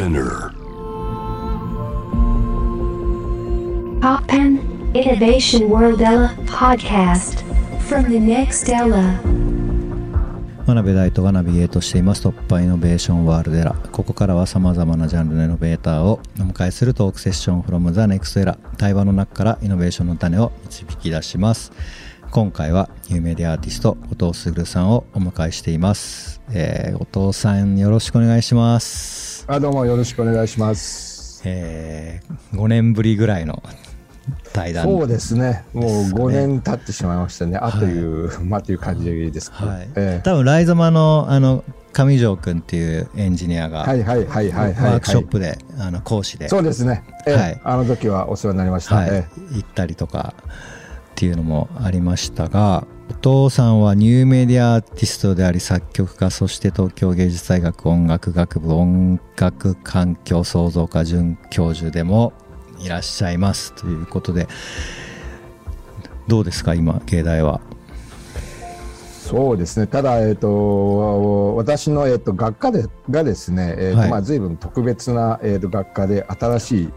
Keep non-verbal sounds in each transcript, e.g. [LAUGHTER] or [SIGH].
Spinner. Poppen Innovation World Ella Podcast. From the next Ella. 真鍋大斗がナビゲートしています。突破イノベーションワールドエラここからは様々なジャンルのイノベーターをお迎えするトークセッション。from the next era 対話の中からイノベーションの種を導き出します。今回は有名でアーティスト後藤卓さんをお迎えしています、えー、後藤さんよろしくお願いします、あどうもよろしくお願いします。えー、5年ぶりぐらいの対談そうですね。もうですね5年経ってしまいましたね。あという、まあという感じでいいですか。はい、ええ多分ライゾマのあの上条君っていうエンジニアが、はいはいはいはいはい、はい。ワークショップで、あの講師でそうですね。ええはいあの時はお世話になりました。はいえ行ったりとかっていうのもありましたがお父さんはニューメディアアーティストであり作曲家そして東京芸術大学音楽学部音楽環境創造科准教授でもいらっしゃいますということでどうですか今芸大は？えそうですね。ただ、えっ、と、私の、えっと学科でがですね、えっ、と、はいまあ随分特別な、えっと学科で新しい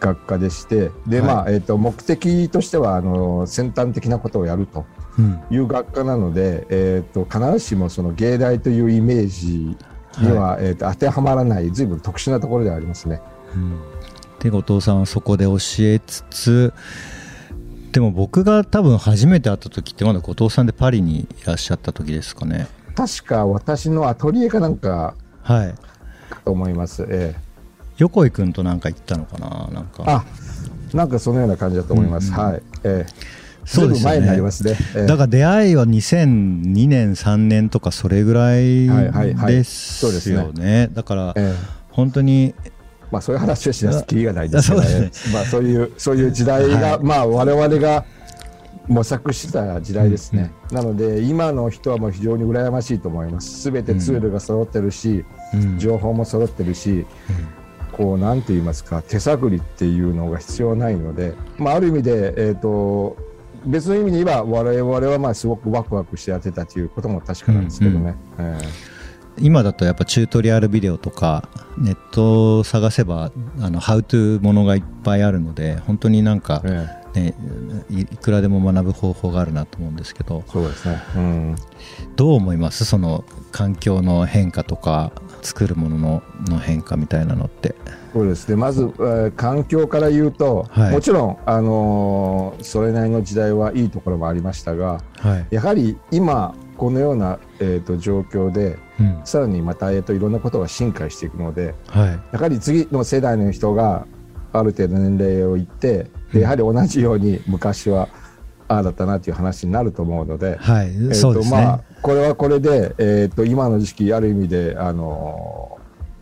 学科でして、で、はいまあ、えっ、と、目的としては、あの、先端的なことをやると。うんいう学科なので、えー、と必ずしもその芸大というイメージには、えー、と当てはまらない随分特殊なところではありますね。で後藤さんはそこで教えつつでも僕が多分初めて会った時ってまだ後藤さんでパリにいらっしゃった時ですかね確か私のアトリエかなんかはいと思います。え横井君となんか行ったのかな？なんか。ーあなんかそのような感じだと思います。うん。うんはい。えー、そうですよね。なりますね。えーだから出会いは2002年3年とかそれぐらいはいはいはい。ですよねだからえー本当にまあそういう話をしなすきりがないですけど、ね、まあそういうそういう時代が、はい。まあ我々が模索してた時代ですね。なので今の人はもう非常に羨ましいと思います。すべてツールが揃ってるし、うん。情報も揃ってるし、こうなんて言いますか手探りっていうのが必要ないので、まあある意味でえっ、と別の意味で言えば我々はまあすごくワクワクしてやってたということも確かなんですけどね。え今だとやっぱチュートリアルビデオとかネットを探せばあのハウトゥーものがいっぱいあるので本当になんかえ、えね、いいくらでも学ぶ方法があるなと思うんですけどえそうですね。うん。どう思います？その環境の変化とか作るもののの変化みたいなのって。そうです。ねまず、えー環境から言うと、はい。もちろん、あのーそれなりの時代はいいところもありましたがはい、やはり今このような、えー、と状況でうん。さらにまた、えー、といろんなことが進化していくのではい。やはり次の世代の人がある程度年齢をいってでやはり同じように昔はああだったなという話になると思うので、はい、えーとそうですね、まあ、これはこれで、えー、と今の時期ある意味で、あのー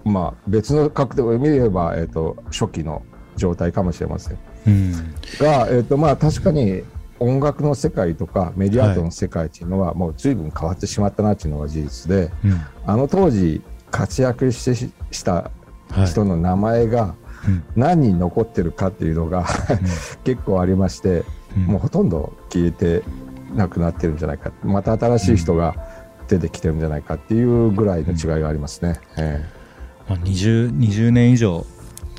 まあ、別の角度を見れば、えー、と初期の状態かもしれません。うん。が、えーとまあ、確かに音楽の世界とかメディアアートの世界っていうのは、もう随分変わってしまったなっていうのが事実でうん。あの当時活躍してししたはい。人の名前がうん。何人残ってるかっていうのが [LAUGHS] 結構ありまして、うん。もうほとんど消えてなくなってるんじゃないか。また新しい人が出てきてるんじゃないかっていうぐらいの違いがありますね。えまあ、20, 20年以上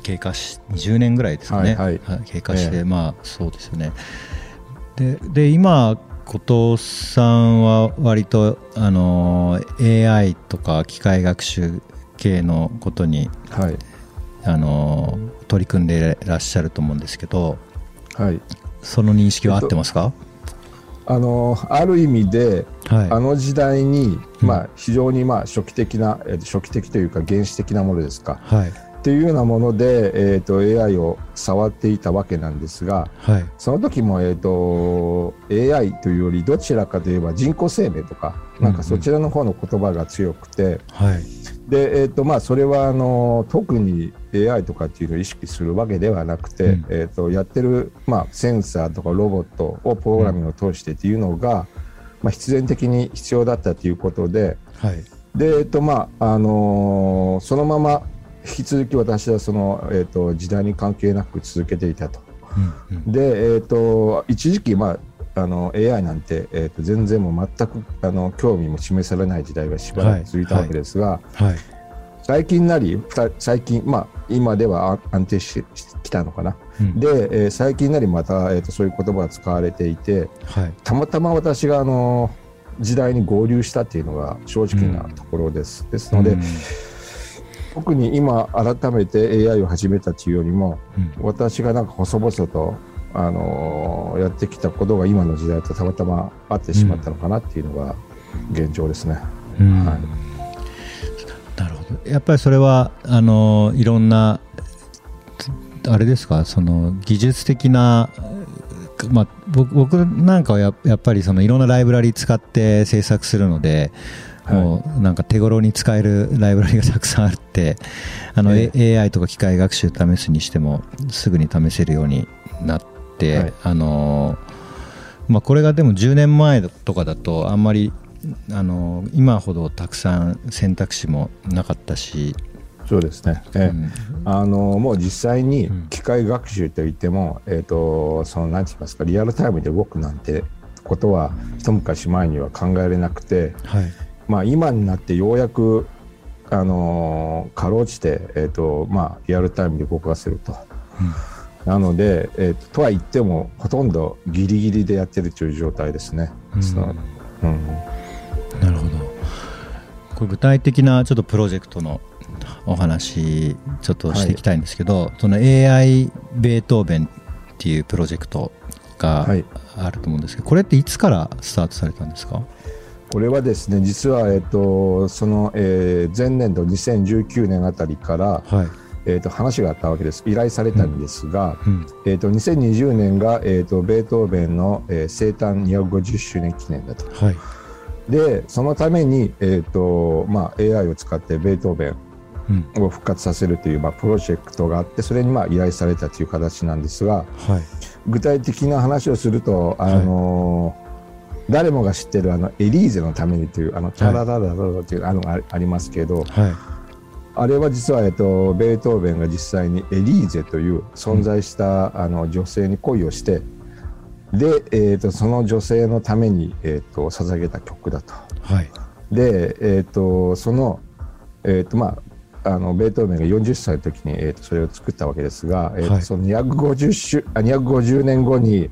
経過し20年ぐらいですかね、はいはい。経過して、ええ。まあそうですよね。でで今後藤さんは割とあの AI とか機械学習系のことにえはい。あの取り組んでいらっしゃると思うんですけどはい。その認識は合ってますか、あのある意味で、はい。あの時代に、うん。まあ、非常にまあ初期的な、えー初期的というか原始的なものですか。はい。っていうようなもので、えー、と AI を触っていたわけなんですがはい。その時も、えー、と AI というよりどちらかといえば人工生命とかなんかそちらの方の言葉が強くて、はい。で、えーとまあ、それはあの特に AI とかっていうのを意識するわけではなくて、うん。えー、とやってる、まあ、センサーとかロボットをプログラミングを通してっていうのが、まあ、必然的に必要だったということではい。で、えーとまああのーそのまま引き続き私はその、えー、と時代に関係なく続けていたと。うんうん。で、えー、と一時期、まあ、あの AI なんて、えー、と全然もう全くあの興味も示されない時代がしばらく続いたわけですが、はい最近なり最近まあ今では安安定してきたのかな、うん。で、えー最近なりまた、えー、とそういう言葉が使われていてはい。たまたま私があの時代に合流したっていうのが正直なところです、ですので、うん。特に今改めて AI を始めたというよりもうん。私がなんか細々と、あのーやってきたことが今の時代とたまたま合ってしまったのかなっていうのが現状ですね。うん。はいなるほど。やっぱりそれはあのいろんなあれですか？その技術的なまあ、僕僕なんかはややっぱりそのいろんなライブラリ使って制作するので、はい。もうなんか手頃に使えるライブラリがたくさんあってあの、え A- AI とか機械学習試すにしてもすぐに試せるようになって、はい。あのまあ、これがでも10年前とかだとあんまりあの今ほどたくさん選択肢もなかったし、そうですね、ええ。うん。あのもう実際にうん。機械学習といっても、えー、とその何て言いますかリアルタイムで動くなんてことは一昔前には考えられなくて、はい。まあ、今になってようやく、あのーかろうじて、えーとまあ、リアルタイムで動かせると。なので、えーととは言ってもほとんどギリギリでやってるという状態ですね。うん。そのうんこれ具体的なちょっとプロジェクトのお話ちょっとしていきたいんですけど、その AI ベートーベンっていうプロジェクトがはい。あると思うんですけど、これっていつからスタートされたんですか？これはですね実は、えー、とその、えー前年度2019年あたりから、はい、えー、と話があったわけです。依頼されたんですが、うん。えー、と2020年が、えー、とベートーベンの、えー生誕250周年記念だと。はいでそのために、えーとまあ、AI を使ってベートーベうん。ンを復活させるという、まあ、プロジェクトがあってそれにまあ依頼されたという形なんですがはい。具体的な話をすると、あのー誰もが知ってるあのエリーゼのためにというあのタラララララというあのがあありますけど、はい。あれは実は、えっと、ベートーベンが実際にエリーゼという存在した、あの女性に恋をしてで、えっとその女性のために、えっと捧げた曲だと。はい。で、えっとその、えっとまあ、あのベートーベンが40歳の時に、えっとそれを作ったわけですが、えっとはい。その250週あ250年後に、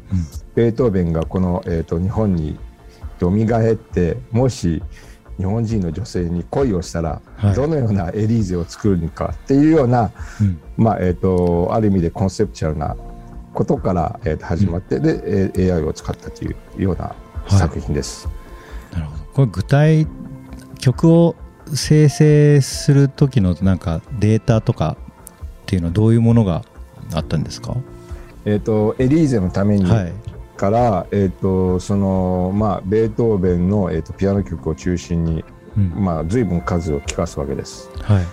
ベートーベンがこの、えっと日本に蘇ってもし日本人の女性に恋をしたら、はい。どのようなエリーゼを作るのかっていうような、うん。まあえー、とある意味でコンセプチュアルなことから、えーと始まって、で、えー AI を使ったというような作品です。なるほど。これ具体曲を生成する時のなんかデータとかっていうのはどういうものがあったんですか？えー、とエリーゼのためにはい。から、えー、とそのまあ、ベートーベンの、えー、とピアノ曲を中心に、うん。まあ、随分数を聴かすわけです。はい。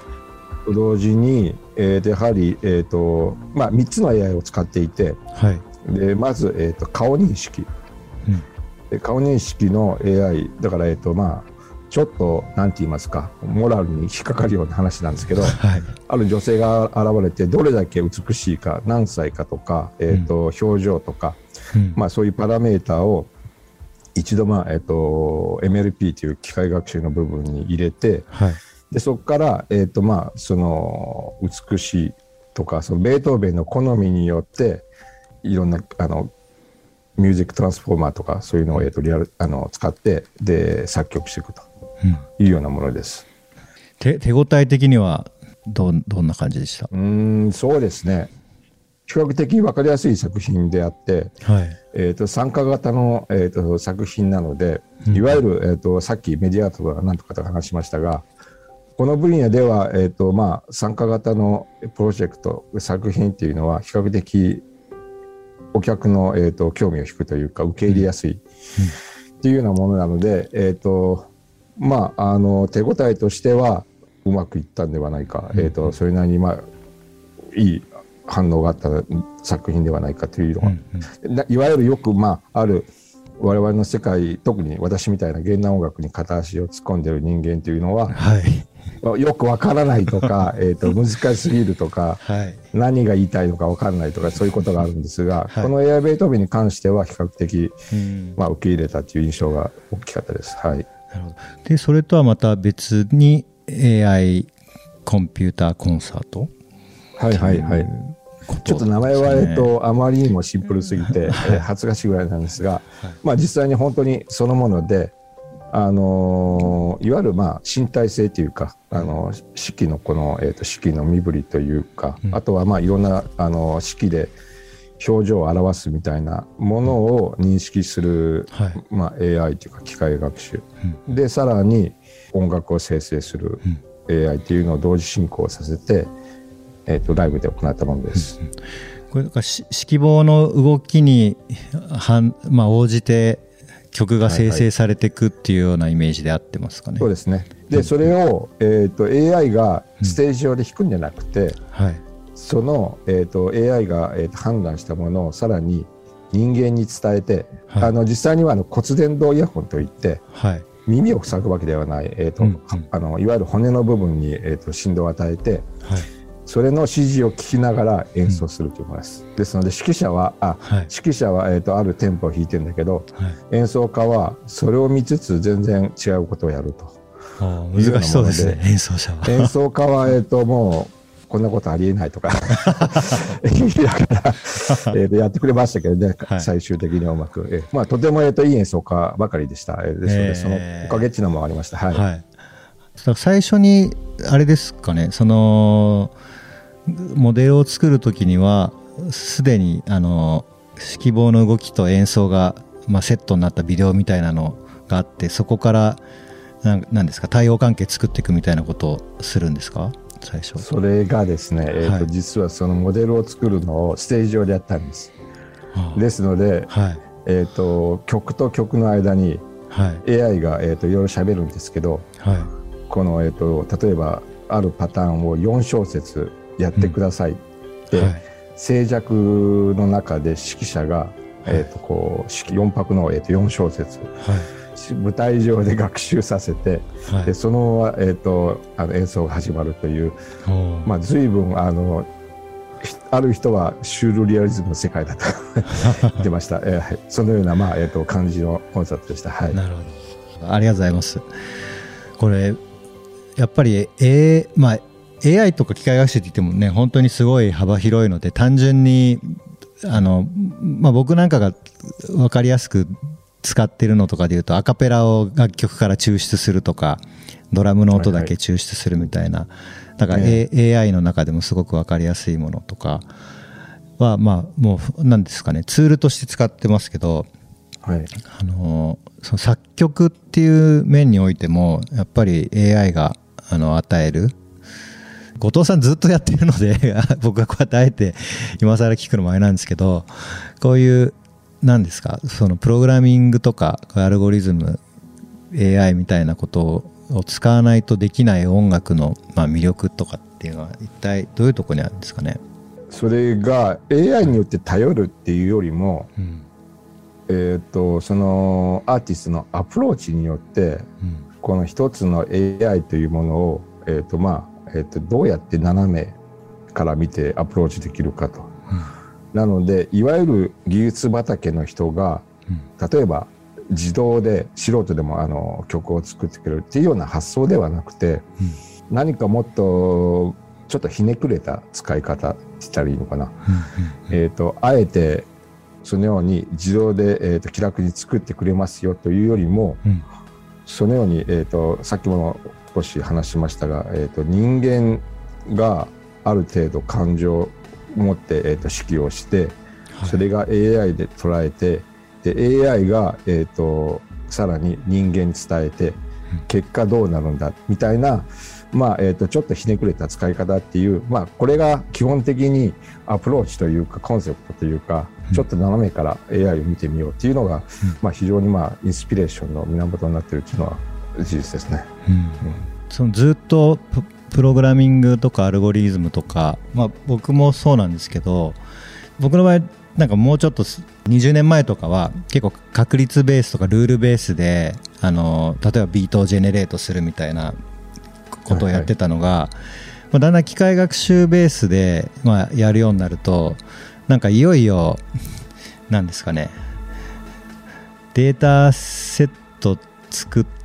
と同時に、えーとやはり、えーとまあ、3つの AI を使っていてはい。でまず、えー、と顔認識。うん。で顔認識の AI だから、えーとまあ、ちょっとなんて言いますかモラルに引っかかるような話なんですけど [LAUGHS] はい。ある女性が現れてどれだけ美しいか何歳かとか、えーと表情とか、うん。まあ、そういうパラメーターを一度、まあえー、と MLP という機械学習の部分に入れてはいでそこから、えーとまあ、その美しいとかそのベートーベンの好みによっていろんなあのミュージックトランスフォーマーとかそういうのを、えー、とリアルあの使ってで作曲していくと。うん。いうようなものです。手手応え的にはどんどんな感じでした？うーんそうですね。比較的分かりやすい作品であって、はい。えー、と参加型の、えー、と作品なのでうん。いわゆる、えー、とさっきメディアとか何とかと話しましたがこの分野では、えーとまあ、参加型のプロジェクト作品っていうのは比較的お客の、えー、と興味を引くというか受け入れやすいっていうようなものなので、えーとまあ、あの手応えとしてはうまくいったんではないか、うん。えー、とそれなりに、まあ、いい反応があった作品ではないかというのがうんうん。ないわゆるよく、まあ、ある我々の世界特に私みたいな現代音楽に片足を突っ込んでる人間というのははいよくわからないとか [LAUGHS] えーと難しすぎるとかはい。何が言いたいのかわからないとかそういうことがあるんですが、はい。このエアベートーベンに関しては比較的、うん。まあ、受け入れたという印象が大きかったです。はい、なるほど。でそれとはまた別に AI コンピューターコンサート？はいはいはい。ちょっと名前は、えっと、あまりにもシンプルすぎて、[LAUGHS] えー恥ずかしいぐらいなんですが、まあ実際に本当にそのもので、あのーいわゆるまあ身体性というか、あの四季のこの、えー、と四季の身振りというか、うん。あとはまあいろんなあの四季で表情を表すみたいなものを認識する、はい。まあ、AI というか機械学習、でさらに音楽を生成する AI というのを同時進行させて、えー、とライブで行ったものです。これなんかし指揮棒の動きに反、まあ、応じて曲が生成されていくっていうようなイメージで合ってますかね。そうですね。でそれを、えー、と AI がステージ上で弾くんじゃなくて、はい。その、えー、と AI が、えー、と判断したものをさらに人間に伝えて、はい。あの実際にはあの骨伝導イヤホンといってはい。耳を塞ぐわけではない、えーとうんうん。あのいわゆる骨の部分に、えー、と振動を与えてはいそれの指示を聞きながら演奏するというものです。ですので指揮者はあはい指揮者は、えー、とあるテンポを弾いてるんだけどはい演奏家はそれを見つつ全然違うことをやると。難しそうですね演奏者は。演奏家は、えっと、もう、こんなことありえないとか [LAUGHS] [LAUGHS] えーとやってくれましたけどね、はい最終的にはうまく。えーまあ、とても、えっといい演奏家ばかりでした。えーですのえーで、そのおかげっていうのもありました。はい。はい、最初にあれですかねそのモデルを作る時にはすでにあの指揮棒の動きと演奏が、まあ、セットになったビデオみたいなのがあってそこからなんなんですか対応関係作っていくみたいなことをするんですか？最初。それがですね、えーとはい実はそのモデルを作るのをステージ上でやったんです。ああ。ですので、はい。えー、と曲と曲の間にはい。AI が、えー、といろいろ喋るんですけど、はい。この、えー、と例えばあるパターンを4小節やってください。って、はい。静寂の中で指揮者が、えー、とこう指揮4拍の、えー、と4小節。舞台上で学習させて、でそのまま、えー、とあの演奏が始まるという、まあ、随分あのひある人はシュールリアリズムの世界だと [LAUGHS] 言ってました、えーはい。そのような、まあえー、と感じのコンサートでした。はい。なるほど。ありがとうございます。これ、やっぱり、A まあ、AI とか機械学習って言ってもね、本当にすごい幅広いので、単純に、あの、まあ僕なんかが分かりやすく使ってるのとかで言うと、アカペラを楽曲から抽出するとか、ドラムの音だけ抽出するみたいな、だから、ね A- AI の中でもすごく分かりやすいものとかは、まあ、もう、なんですかね、ツールとして使ってますけど、はい。あのその作曲っていう面においてもやっぱり AI があの与える後藤さんずっとやってるので [LAUGHS] 僕がこうやってあえて今更聞くのもあれなんですけどこういう何ですかそのプログラミングとかアルゴリズム AI みたいなことを使わないとできない音楽の、まあ、魅力とかっていうのは一体どういうところにあるんですかね、それが AI によって頼るっていうよりも、うん。えー、とそのアーティストのアプローチによってうん。この一つの AI というものを、えーとまあえー、とどうやって斜めから見てアプローチできるかと。なのでいわゆる技術畑の人がうん。例えば自動で素人でもあの曲を作ってくれるっていうような発想ではなくて、何かもっとちょっとひねくれた使い方って言ったらいいのかな。えー、とあえてそのように自動で、えー、と気楽に作ってくれますよというよりもうん。そのように、えー、とさっきも少し話しましたが、えー、と人間がある程度感情を持って、えー、と指揮をしてはい。それが AI で捉えてで AI が、えー、とさらに人間に伝えて結果どうなるんだみたいな、まあえー、とちょっとひねくれた使い方っていう、まあ、これが基本的にアプローチというかコンセプトというか、うん。ちょっと斜めから AI を見てみようっていうのが、まあ、非常に、まあ、インスピレーションの源になっているっていうのは事実ですね。うんそのずっとププログラミングとかアルゴリズムとか、まあ、僕もそうなんですけど僕の場合なんかもうちょっとす20年前とかは結構確率ベースとかルールベースであの例えばビートをジェネレートするみたいなことをやってたのが、まあだんだん機械学習ベースで、まあ、やるようになるとなんかいよいよなんですかねデータセット作って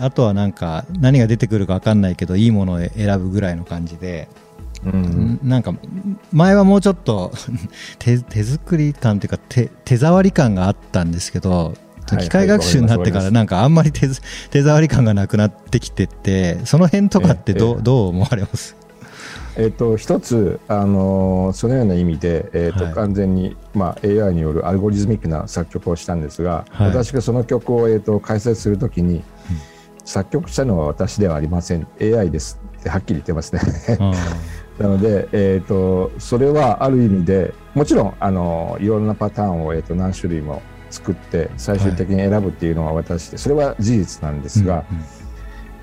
あとはなんか何が出てくるか分かんないけどいいものを選ぶぐらいの感じで、うん。なんか前はもうちょっと [LAUGHS] 手手作り感っていうか手手触り感があったんですけどい機械学習になってからなんかあんまり手手触り感がなくなってきててその辺とかってどう,、ええどう思われます？えっと一つ、あのーそのような意味で、えっとはい。完全に、まあ、AI によるアルゴリズミックな作曲をしたんですが、はい。私がその曲を、えっと解説するときに、作曲したのは私ではありません。AI ですってはっきり言ってますね。[LAUGHS] なので、えー、とそれはある意味でもちろんあのいろんなパターンを、えー、と何種類も作って最終的に選ぶっていうのは私で、それは事実なんですが、うんうん。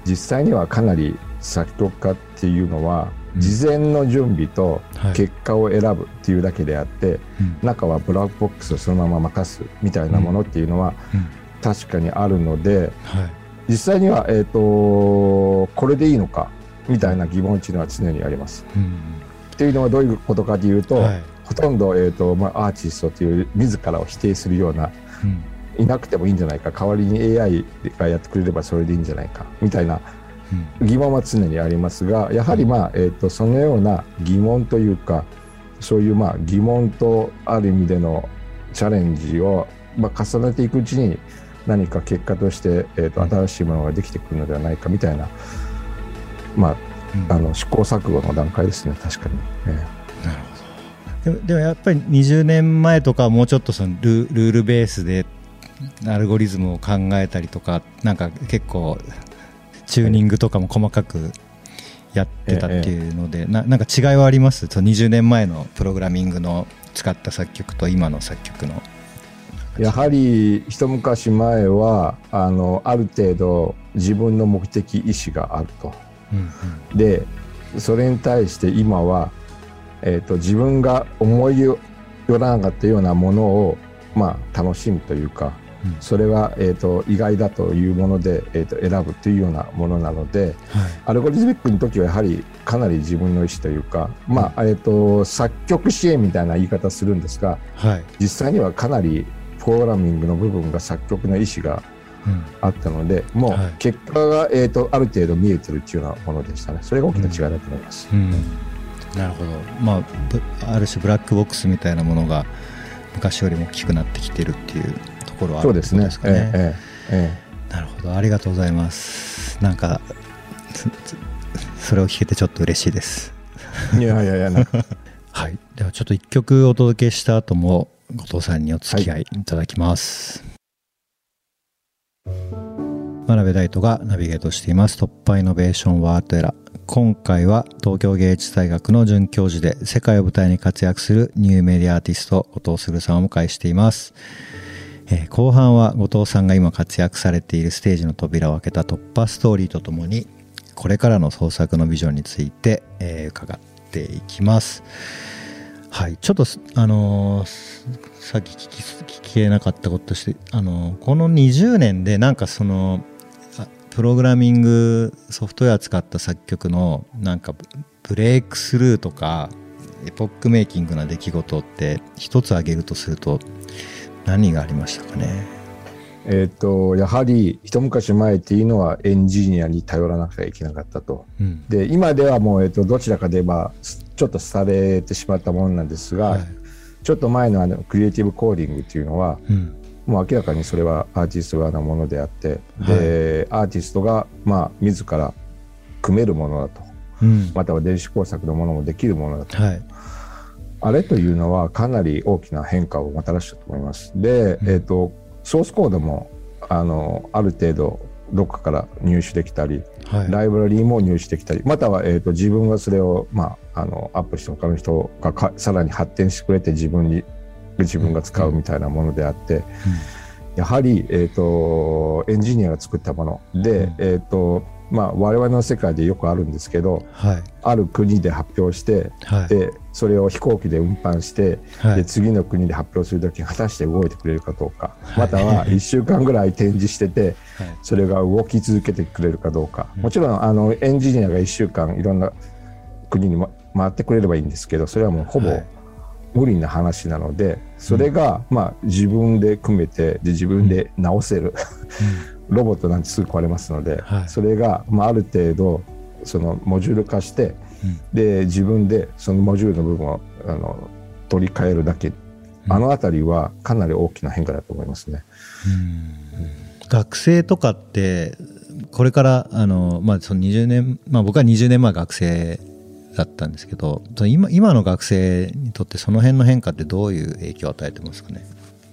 実際にはかなり作曲家っていうのはうん。事前の準備とはい。結果を選ぶっていうだけであって、うん。中はブラックボックスをそのまま任すみたいなものっていうのはうん。確かにあるのではい実際には、えー、とこれでいいのかみたいな疑問っていうのは常にあります。うん。っていうのはどういうことかというと、はい。ほとんど、えーとまあ、アーティストという自らを否定するようなうん。いなくてもいいんじゃないか代わりに AI がやってくれればそれでいいんじゃないかみたいなうん。疑問は常にありますがやはり、まあえー、とそのような疑問というかそういうまあ疑問とある意味でのチャレンジを、まあ、重ねていくうちに何か結果として、えー、とうん。新しいものができてくるのではないかみたいな、まあ、うん。あの試行錯誤の段階ですね確かに。えなるほど。でもでもやっぱり20年前とかはもうちょっとそのルルールベースでアルゴリズムを考えたりとかなんか結構チューニングとかも細かくやってたっていうので、ななんか違いはあります？その20年前のプログラミングの使った作曲と今の作曲のやはり一昔前はあのある程度自分の目的意思があると。うんでそれに対して今は、えー、と自分が思いよらなかったようなものを、まあ、楽しむというかうん。それは、えー、と意外だというもので、えー、と選ぶというようなものなのではい。アルゴリズミックの時はやはりかなり自分の意思というか、まあえー、と作曲支援みたいな言い方するんですがはい。実際にはかなりプログラミングの部分が作曲の意思がうん。あったのでもうはい。結果が、えー、とある程度見えてるっていうようなものでしたね。それが大きな違いだと思います。うん。なるほど。まあぶある種ブラックボックスみたいなものが昔よりも大きくなってきてるっていうところはあるってそうですね。ことですかね。ええええなるほど。ありがとうございます。なんかそれを聞けてちょっと嬉しいです。ええいやいやいや [LAUGHS] はい。ではちょっと一曲お届けした後も後藤さんにお付き合いいただきます、真鍋大斗がナビゲートしています。突破イノベーションワールドエラ今回は東京芸術大学の准教授で世界を舞台に活躍するニューメディアアーティスト後藤卓さんをお迎えしています。えー後半は後藤さんが今活躍されているステージの扉を開けた突破ストーリーとともにこれからの創作のビジョンについて、えー伺っていきます。はい。ちょっとあのーさっき聞き聞けなかったこととして、あのーこの20年でなんかそのプログラミングソフトウェア使った作曲のなんかブレイクスルーとかエポックメイキングな出来事って一つ挙げるとすると何がありましたかね？えっとやはり一昔前っていうのはエンジニアに頼らなくてはいけなかったと。うん。で今ではもう、えっとどちらかで言えばすちょっと廃れてしまったものなんですが、はい。ちょっと前のあのクリエイティブコーディングっていうのはうん。もう明らかにそれはアーティスト側のものであって、でアーティストがまあ自ら組めるものだと。うん。または電子工作のものもできるものだと。はい。あれというのはかなり大きな変化をもたらしたと思います。で、うん。えっ、と、ソースコードも、あの、ある程度、どっかから入手できたり、はい。ライブラリーも入手できたり、または、えっ、と、自分がそれを、まあ、あの、アップして他の人がかさらに発展してくれて自分に、自分が使うみたいなものであって、やはり、えっ、と、エンジニアが作ったもので、うん。えっ、と、まあ、我々の世界でよくあるんですけど、はい。ある国で発表して、はい。でそれを飛行機で運搬して、はい。で次の国で発表するとき果たして動いてくれるかどうか、はい。または [LAUGHS] 1週間ぐらい展示しててはい。それが動き続けてくれるかどうか、うん。もちろんあのエンジニアが1週間いろんな国に、ま、回ってくれればいいんですけどそれはもうほぼはい。無理な話なので、それが、まあ、自分で組めてで自分で直せる、ロボットなんてすぐ壊れますので、はい。それが、まあ、ある程度そのモジュール化してうん。で自分でそのモジュールの部分をあの取り替えるだけ、あの辺りはかなり大きな変化だと思いますね。学生とかってこれからあの、まあ、その20年、まあ、僕は20年前学生だったんですけど今今の学生にとってその辺の変化ってどういう影響を与えてますかね、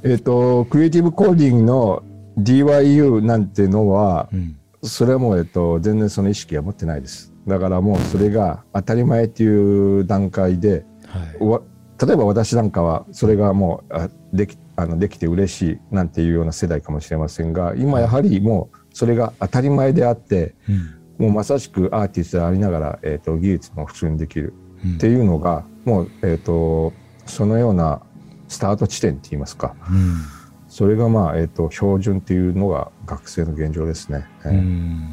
えっ、とクリエイティブコーディングの DYU なんてのは、うん。それはもう、えっと、全然その意識は持ってないです。だからもうそれが当たり前っていう段階で、はい。わ例えば私なんかはそれがもうあできあのできて嬉しいなんていうような世代かもしれませんが今やはりもうそれが当たり前であってうん。もうまさしくアーティストでありながら、えっと技術も普通にできるうん。っていうのがもう、えっとそのようなスタート地点って言いますか。うんそれがまあ、えっと標準っていうのが学生の現状ですね。えうーん。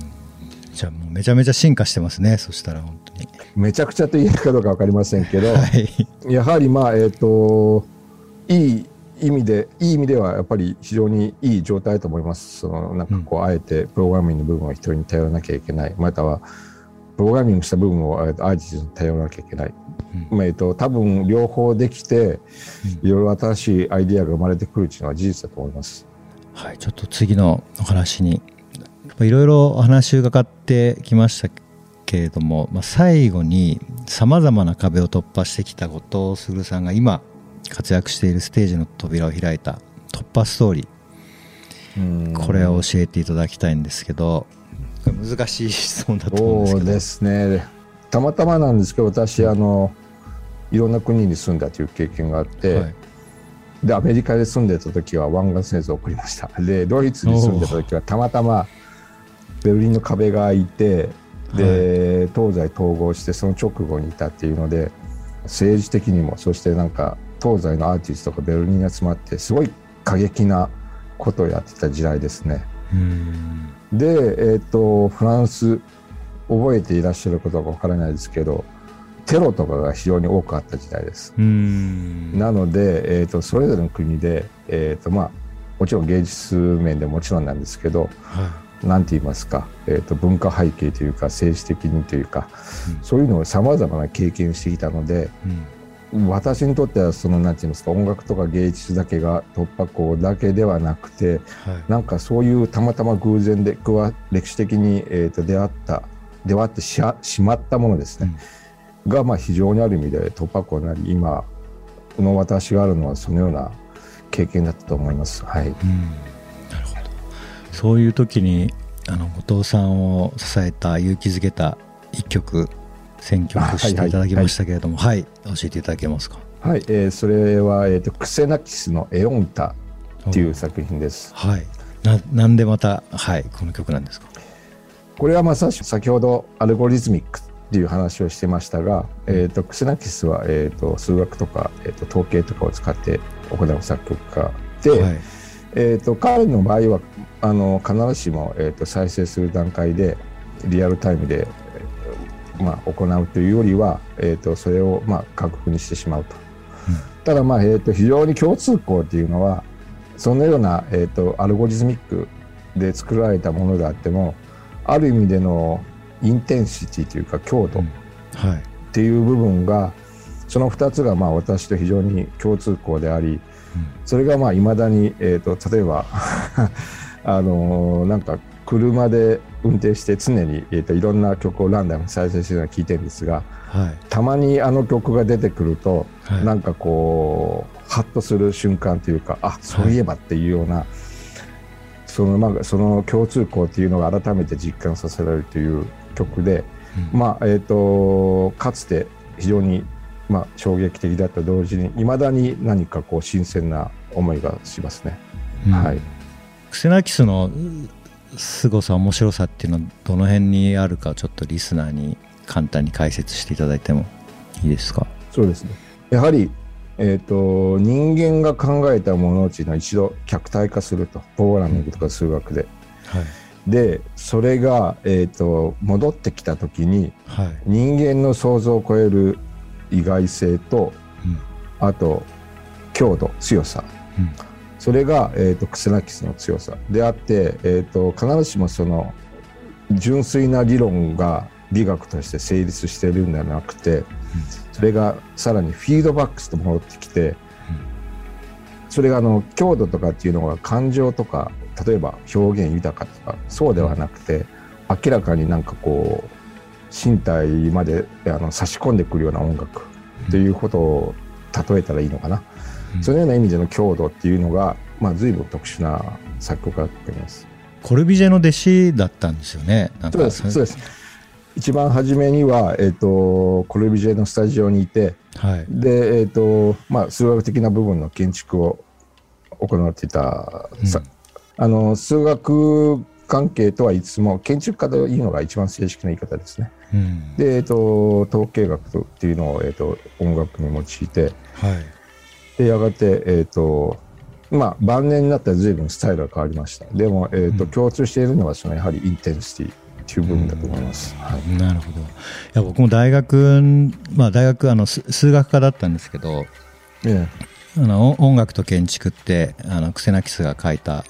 じゃあもうめちゃめちゃ進化してますねそしたら本当に。めちゃくちゃと言えるかどうか分かりませんけど、[LAUGHS] はい。やはりまあえっ、といい意味でいい意味ではやっぱり非常にいい状態だと思います。そのなんかこう、あえてプログラミングの部分を人に頼らなきゃいけない、またはプログラミングした部分をアーティストに頼らなきゃいけない。まあえっ、と多分両方できていろいろ新しいアイディアが生まれてくるっていうのは事実だと思います。はい、ちょっと次のお話にいろいろお話伺ってきましたけれども、まあ、最後にさまざまな壁を突破してきた後藤卓さんが今活躍しているステージの扉を開いた突破ストーリーこれを教えていただきたいんですけど難しい質問だと思うんですけど。そうですね。たまたまなんですけど私あのいろんな国に住んだという経験があって、はい。でアメリカで住んでた時は湾岸戦争を送りました。でドイツに住んでた時はたまたまベルリンの壁が開いてで、東西統合してその直後にいたっていうので政治的にもそしてなんか東西のアーティストがベルリンに集まってすごい過激なことをやってた時代ですね。うん。で、えっとフランス覚えていらっしゃることかわからないですけどテロとかが非常に多くあった時代です。うん。なので、えー、とそれぞれの国で、えーとまあ、もちろん芸術面でもちろんなんですけどは何て言いますか、えー、と文化背景というか政治的にというか、うん。そういうのをさまざまな経験してきたのでいうん私にとってはその何て言いますか音楽とか芸術だけが突破口だけではなくてはい。なんかそういうたまたま偶然でくわ歴史的に、えー、と出会った出会ってしあしまったものですね、がまあ非常にある意味で突破口になり今の私があるのはそのような経験だったと思います。はい、うん。なるほど。そういう時にあの後藤さんを支えた勇気づけた一曲選曲していただきましたけれどもはい、教えていただけますか？はい。えーそれは、えーと「クセナキスのエオンタ」っていう作品です。はい。ななんでまたはいこの曲なんですか？これはまさしく先ほど algorithmic っていう話をしてましたが、えー、とクセナキスは、えー、と数学とか、えー、と統計とかを使って行う作曲家で、はい。えー、と彼の場合はあの必ずしも、えー、と再生する段階でリアルタイムで、えーまあ、行うというよりは、えー、とそれを、まあ、楽譜にしてしまうと。ただ、まあえー、と非常に共通項っていうのはそのような、えー、と algorithmic で作られたものであってもある意味での intensity というか強度っはい。ていう部分がその2つがまあ私と非常に共通項でありそれがまあ未だに、えー、と例えば [LAUGHS] あのーなんか車で運転して常に、えー、といろんな曲をランダムに再生してるのを聞いてるんですがはい。たまにあの曲が出てくると、はい。なんかこうハッとする瞬間というかあそういえばっていうような、そのまあその共通項っていうのが改めて実感させられるという曲で、うん。まあえー、とかつて非常に、まあ、衝撃的だった同時にいまだに何かこう新鮮な思いがしますね。うん。はい。クセナキスの凄さ面白さっていうのはどの辺にあるかちょっとリスナーに簡単に解説していただいてもいいですか？そうですね。やはり、えー、と人間が考えたものっていうのは一度客体化すると。プログラミングとか数学で。はい。でそれが、えー、と戻ってきた時にはい。人間の想像を超える意外性とうん。あと強度強さ。うんそれが、えー、とクセナキスの強さ。であって、えー、と必ずしもその純粋な理論が美学として成立しているんではなくて、それがさらにフィードバックして戻ってきて、それがあの強度とかっていうのが感情とか例えば表現豊かとかそうではなくて、明らかになんかこう身体まであの差し込んでくるような音楽っていうことを例えたらいいのかな、そのような意味での強度っていうのが、まあ、随分特殊な作曲家だと思います。コルビジェの弟子だったんですよね。そうですそうです。一番初めには、えー、とコルビジェのスタジオにいてはい。で、えーとまあ、数学的な部分の建築を行っていた、さあの数学関係とは言いつつも建築家というのが一番正式な言い方ですね。うん。で、えー、と統計学っていうのを、えー、と音楽に用いてはいでやがて、えーとまあ、晩年になったら随分スタイルが変わりました。でも、えーとうん。共通しているのはそのやはりインテンシティっていう部分だと思います。はいなるほど。いや僕も大学まあ大学あのす数学科だったんですけどえあの音音楽と建築ってあのクセナキスが書いた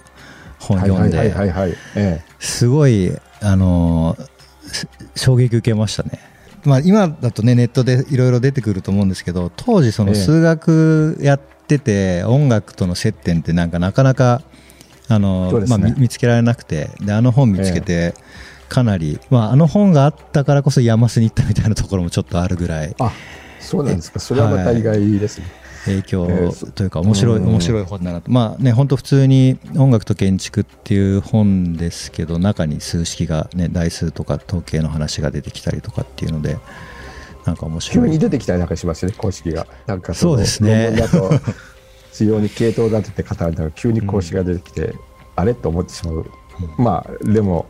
本読んですごいあのす衝撃受けましたね。まあ、今だとねネットでいろいろ出てくると思うんですけど当時そのええ。数学やってて音楽との接点ってなんかなかなかあの、まあ、見つけられなくてであの本見つけてかなり、まあ、あの本があったからこそ山須に行ったみたいなところもちょっとあるぐらい。えあそうなんですか。それはまた意外ですね。影響というか面白いうん。面白い本だなと。まあね本当普通に音楽と建築っていう本ですけど中に数式がね台数とか統計の話が出てきたりとかっていうのでなんか面急白い。に出てきたりなんかしますね、公式が。なんかのそうですね。だと、[LAUGHS] 非常に系統立てて語られたら急に公式が出てきて、あれ？と思ってしまう。まあ、でも、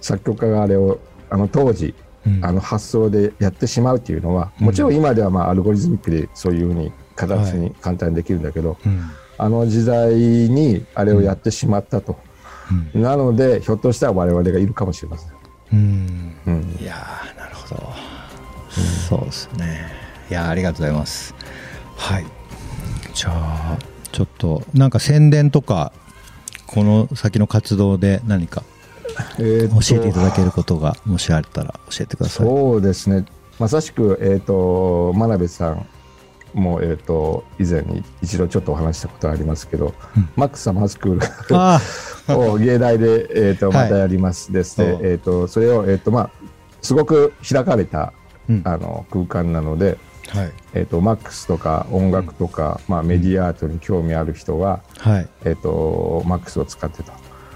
作曲家があれを、あの当時、うん。あの発想でやってしまうっていうのは、もちろん今ではまあアルゴリズミックでそういうふうに形に簡単にできるんだけど、うん。あの時代にあれをやってしまったと。うん。なので、ひょっとしたら我々がいるかもしれません。うん。うん。いやーなるほど、そうですね。いやーありがとうございます。はい。じゃあちょっとなんか宣伝とかこの先の活動で何か教えていただけることがもしあったら教えてください。そうですね。まさしく、えー、と真鍋さんも、えー、と以前に一度ちょっとお話ししたことがありますけど、うん。マックスサマースクールあ [LAUGHS] を芸大で、えー、とはい。またやりますですで、そう。えー、とそれを、えーとまあ、すごく開かれたうん。あの空間なので、はい。えー、とマックスとか音楽とか、まあ、メディアアートに興味ある人は、はい、えー、とマックスを使ってた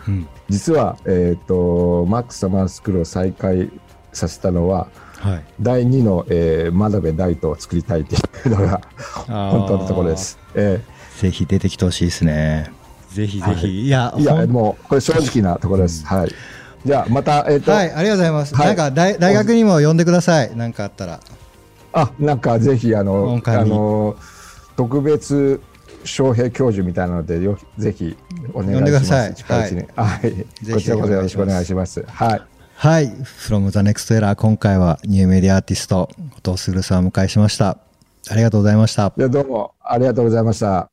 うん。実は、えー、とマックスサマースクールを再開させたのははい、第2の、えー、真鍋大斗を作りたいというのが本当のところです。えぜひ出てきてほしいですね。ぜひぜひ、はい。い、やーいやもうこれ正直なところです。はい。じゃあまたえっ、と、はいありがとうございます、はい。なんか大大学にも呼んでください。なんかあったら。あなんかぜひあのあの特別招聘教授みたいなのでよぜひお願いします。呼んでください。近いはい。ひ。こちらこそよろしくお願いします。はい。はい「from the next」今回はニューメディアアーティスト後藤卓さんを迎えしました。ありがとうございました。いやどうも。ありがとうございました、